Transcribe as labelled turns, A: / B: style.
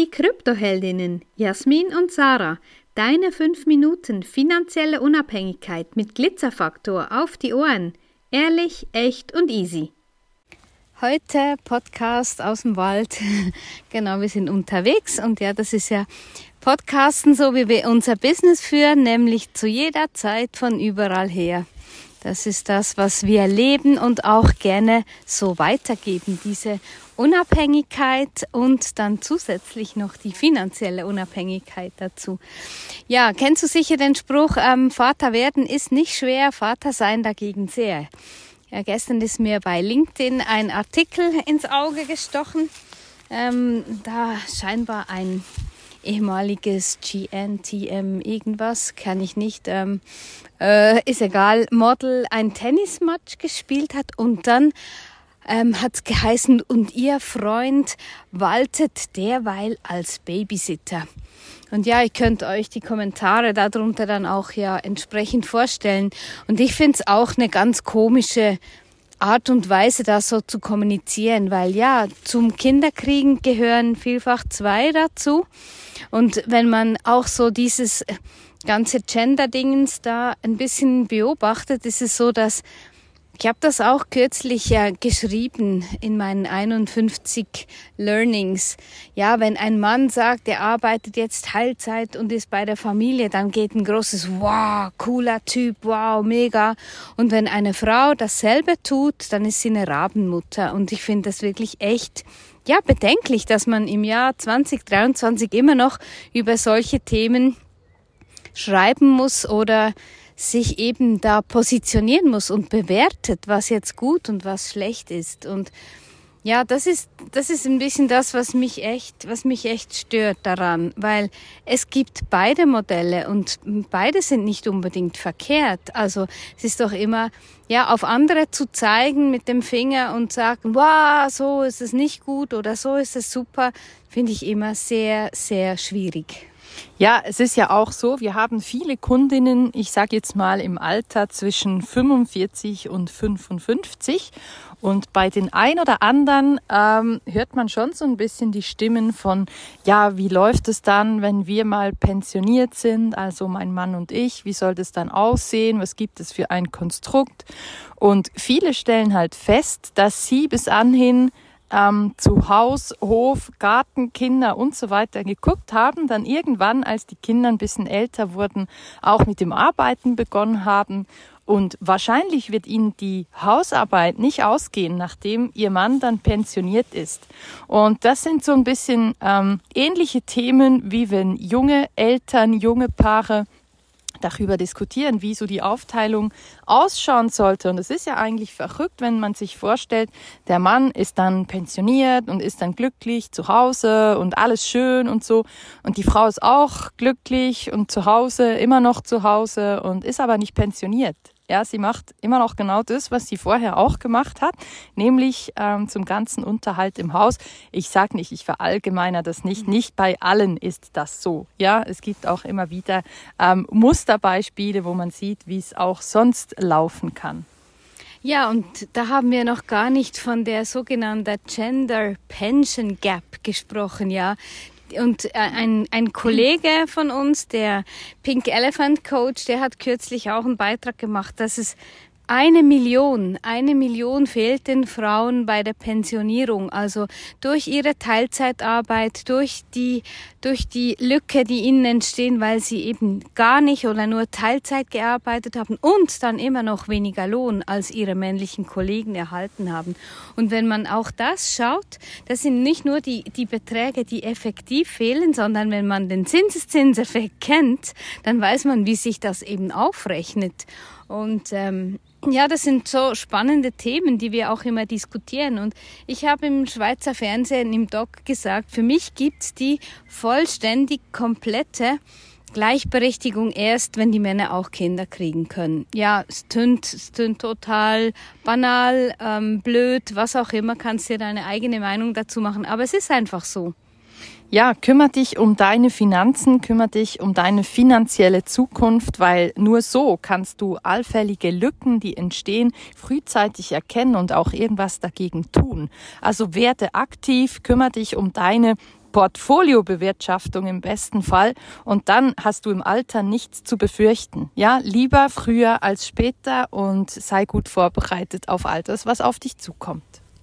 A: Die Kryptoheldinnen Jasmin und Sarah, deine 5 Minuten finanzielle Unabhängigkeit mit Glitzerfaktor auf die Ohren. Ehrlich, echt und easy.
B: Heute Podcast aus dem Wald. genau, wir sind unterwegs und ja, das ist ja Podcasten, so wie wir unser Business führen, nämlich zu jeder Zeit von überall her. Das ist das, was wir leben und auch gerne so weitergeben, diese Unabhängigkeit und dann zusätzlich noch die finanzielle Unabhängigkeit dazu. Ja, kennst du sicher den Spruch, ähm, Vater werden ist nicht schwer, Vater sein dagegen sehr. Ja, gestern ist mir bei LinkedIn ein Artikel ins Auge gestochen, ähm, da scheinbar ein ehemaliges GNTM irgendwas, kann ich nicht, ähm, äh, ist egal, Model ein Tennismatch gespielt hat und dann ähm, hat geheißen, und ihr Freund waltet derweil als Babysitter. Und ja, ihr könnt euch die Kommentare darunter dann auch ja entsprechend vorstellen. Und ich finde es auch eine ganz komische Art und Weise, das so zu kommunizieren, weil ja, zum Kinderkriegen gehören vielfach zwei dazu. Und wenn man auch so dieses ganze Gender-Dingens da ein bisschen beobachtet, ist es so, dass ich habe das auch kürzlich ja geschrieben in meinen 51 Learnings. Ja, wenn ein Mann sagt, er arbeitet jetzt Teilzeit und ist bei der Familie, dann geht ein großes Wow, cooler Typ, wow, mega. Und wenn eine Frau dasselbe tut, dann ist sie eine Rabenmutter. Und ich finde das wirklich echt ja bedenklich, dass man im Jahr 2023 immer noch über solche Themen schreiben muss oder sich eben da positionieren muss und bewertet, was jetzt gut und was schlecht ist. Und ja, das ist, das ist ein bisschen das, was mich echt, was mich echt stört daran, weil es gibt beide Modelle und beide sind nicht unbedingt verkehrt. Also es ist doch immer, ja, auf andere zu zeigen mit dem Finger und sagen, wow, so ist es nicht gut oder so ist es super, finde ich immer sehr, sehr schwierig.
C: Ja, es ist ja auch so, wir haben viele Kundinnen, ich sage jetzt mal im Alter zwischen 45 und 55 und bei den ein oder anderen ähm, hört man schon so ein bisschen die Stimmen von, ja, wie läuft es dann, wenn wir mal pensioniert sind, also mein Mann und ich, wie soll das dann aussehen, was gibt es für ein Konstrukt? Und viele stellen halt fest, dass sie bis anhin ähm, zu Haus, Hof, Garten, Kinder und so weiter geguckt haben, dann irgendwann, als die Kinder ein bisschen älter wurden, auch mit dem Arbeiten begonnen haben. Und wahrscheinlich wird ihnen die Hausarbeit nicht ausgehen, nachdem ihr Mann dann pensioniert ist. Und das sind so ein bisschen ähm, ähnliche Themen, wie wenn junge Eltern, junge Paare darüber diskutieren, wie so die Aufteilung ausschauen sollte. Und es ist ja eigentlich verrückt, wenn man sich vorstellt, der Mann ist dann pensioniert und ist dann glücklich zu Hause und alles schön und so. Und die Frau ist auch glücklich und zu Hause, immer noch zu Hause und ist aber nicht pensioniert. Ja, sie macht immer noch genau das, was sie vorher auch gemacht hat, nämlich ähm, zum ganzen Unterhalt im Haus. Ich sage nicht, ich verallgemeiner das nicht. Nicht bei allen ist das so. Ja, es gibt auch immer wieder ähm, Musterbeispiele, wo man sieht, wie es auch sonst laufen kann.
B: Ja, und da haben wir noch gar nicht von der sogenannten Gender Pension Gap gesprochen, ja, und äh, ein, ein Kollege von uns, der Pink Elephant Coach, der hat kürzlich auch einen Beitrag gemacht, dass es eine Million, eine Million fehlt den Frauen bei der Pensionierung. Also durch ihre Teilzeitarbeit, durch die, durch die Lücke, die ihnen entstehen, weil sie eben gar nicht oder nur Teilzeit gearbeitet haben und dann immer noch weniger Lohn als ihre männlichen Kollegen erhalten haben. Und wenn man auch das schaut, das sind nicht nur die, die Beträge, die effektiv fehlen, sondern wenn man den Zinseszinseffekt kennt, dann weiß man, wie sich das eben aufrechnet. Und ähm, ja, das sind so spannende Themen, die wir auch immer diskutieren. Und ich habe im Schweizer Fernsehen im Doc gesagt, für mich gibt's die vollständig komplette Gleichberechtigung erst, wenn die Männer auch Kinder kriegen können. Ja, es tönt, es tönt total banal, ähm, blöd, was auch immer, kannst dir deine eigene Meinung dazu machen. Aber es ist einfach so.
C: Ja, kümmere dich um deine Finanzen, kümmere dich um deine finanzielle Zukunft, weil nur so kannst du allfällige Lücken, die entstehen, frühzeitig erkennen und auch irgendwas dagegen tun. Also werde aktiv, kümmere dich um deine Portfoliobewirtschaftung im besten Fall und dann hast du im Alter nichts zu befürchten. Ja, lieber früher als später und sei gut vorbereitet auf all das, was auf dich zukommt.